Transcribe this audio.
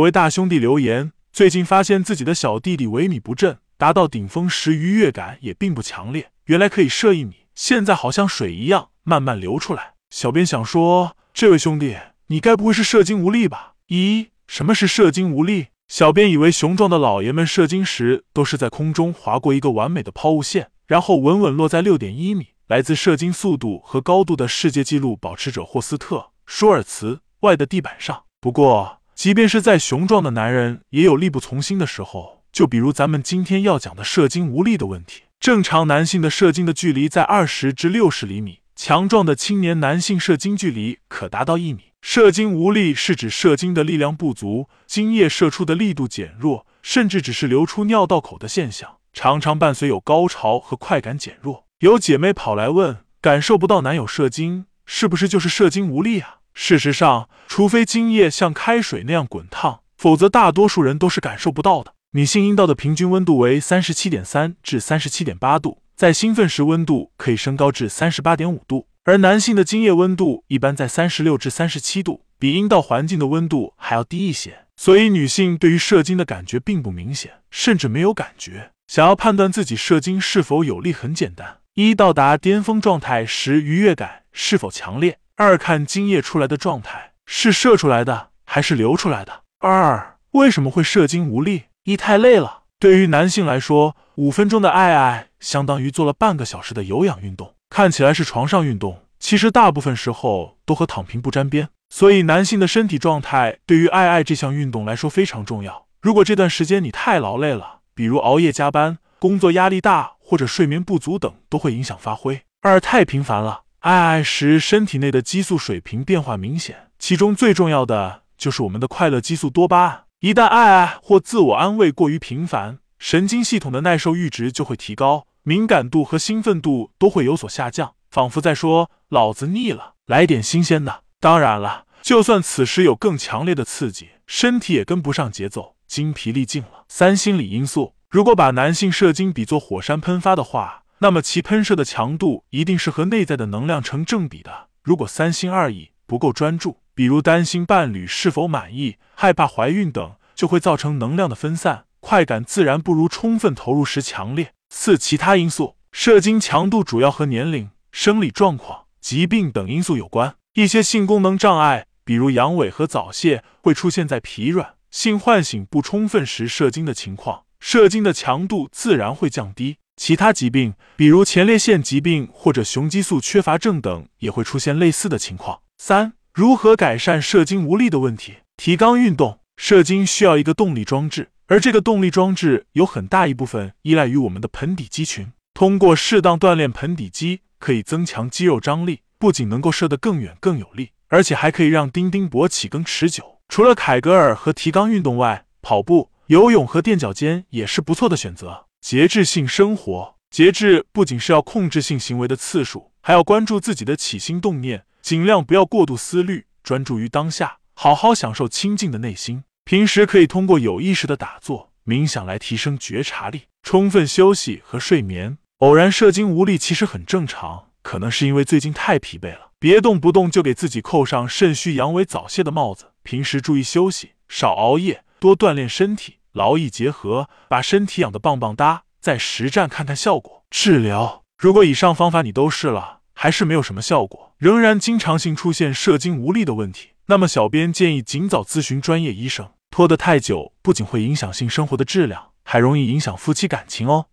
有位大兄弟留言，最近发现自己的小弟弟萎靡不振，达到顶峰时愉悦感也并不强烈，原来可以射一米，现在好像水一样慢慢流出来。小编想说，这位兄弟，你该不会是射精无力吧？一，什么是射精无力？小编以为雄壮的老爷们射精时都是在空中划过一个完美的抛物线，然后稳稳落在六点一米。来自射精速度和高度的世界纪录保持者霍斯特·舒尔茨外的地板上。不过，即便是再雄壮的男人，也有力不从心的时候。就比如咱们今天要讲的射精无力的问题。正常男性的射精的距离在二十至六十厘米，强壮的青年男性射精距离可达到一米。射精无力是指射精的力量不足，精液射出的力度减弱，甚至只是流出尿道口的现象，常常伴随有高潮和快感减弱。有姐妹跑来问，感受不到男友射精，是不是就是射精无力啊？事实上，除非精液像开水那样滚烫，否则大多数人都是感受不到的。女性阴道的平均温度为三十七点三至三十七点八度，在兴奋时温度可以升高至三十八点五度，而男性的精液温度一般在三十六至三十七度，比阴道环境的温度还要低一些。所以，女性对于射精的感觉并不明显，甚至没有感觉。想要判断自己射精是否有力，很简单。一到达巅峰状态时愉悦感是否强烈？二看精液出来的状态是射出来的还是流出来的？二为什么会射精无力？一太累了。对于男性来说，五分钟的爱爱相当于做了半个小时的有氧运动。看起来是床上运动，其实大部分时候都和躺平不沾边。所以男性的身体状态对于爱爱这项运动来说非常重要。如果这段时间你太劳累了，比如熬夜加班。工作压力大或者睡眠不足等都会影响发挥。二太频繁了，爱爱时身体内的激素水平变化明显，其中最重要的就是我们的快乐激素多巴胺。一旦爱爱或自我安慰过于频繁，神经系统的耐受阈值就会提高，敏感度和兴奋度都会有所下降，仿佛在说“老子腻了，来点新鲜的”。当然了，就算此时有更强烈的刺激，身体也跟不上节奏，精疲力尽了。三心理因素。如果把男性射精比作火山喷发的话，那么其喷射的强度一定是和内在的能量成正比的。如果三心二意，不够专注，比如担心伴侣是否满意、害怕怀孕等，就会造成能量的分散，快感自然不如充分投入时强烈。四、其他因素，射精强度主要和年龄、生理状况、疾病等因素有关。一些性功能障碍，比如阳痿和早泄，会出现在疲软、性唤醒不充分时射精的情况。射精的强度自然会降低，其他疾病，比如前列腺疾病或者雄激素缺乏症等，也会出现类似的情况。三、如何改善射精无力的问题？提肛运动，射精需要一个动力装置，而这个动力装置有很大一部分依赖于我们的盆底肌群。通过适当锻炼盆底肌，可以增强肌肉张力，不仅能够射得更远更有力，而且还可以让丁丁勃起更持久。除了凯格尔和提肛运动外，跑步。游泳和垫脚尖也是不错的选择。节制性生活，节制不仅是要控制性行为的次数，还要关注自己的起心动念，尽量不要过度思虑，专注于当下，好好享受清静的内心。平时可以通过有意识的打坐、冥想来提升觉察力。充分休息和睡眠，偶然射精无力其实很正常，可能是因为最近太疲惫了。别动不动就给自己扣上肾虚阳痿早泄的帽子。平时注意休息，少熬夜，多锻炼身体。劳逸结合，把身体养得棒棒哒，再实战看看效果。治疗，如果以上方法你都试了，还是没有什么效果，仍然经常性出现射精无力的问题，那么小编建议尽早咨询专业医生。拖得太久，不仅会影响性生活的质量，还容易影响夫妻感情哦。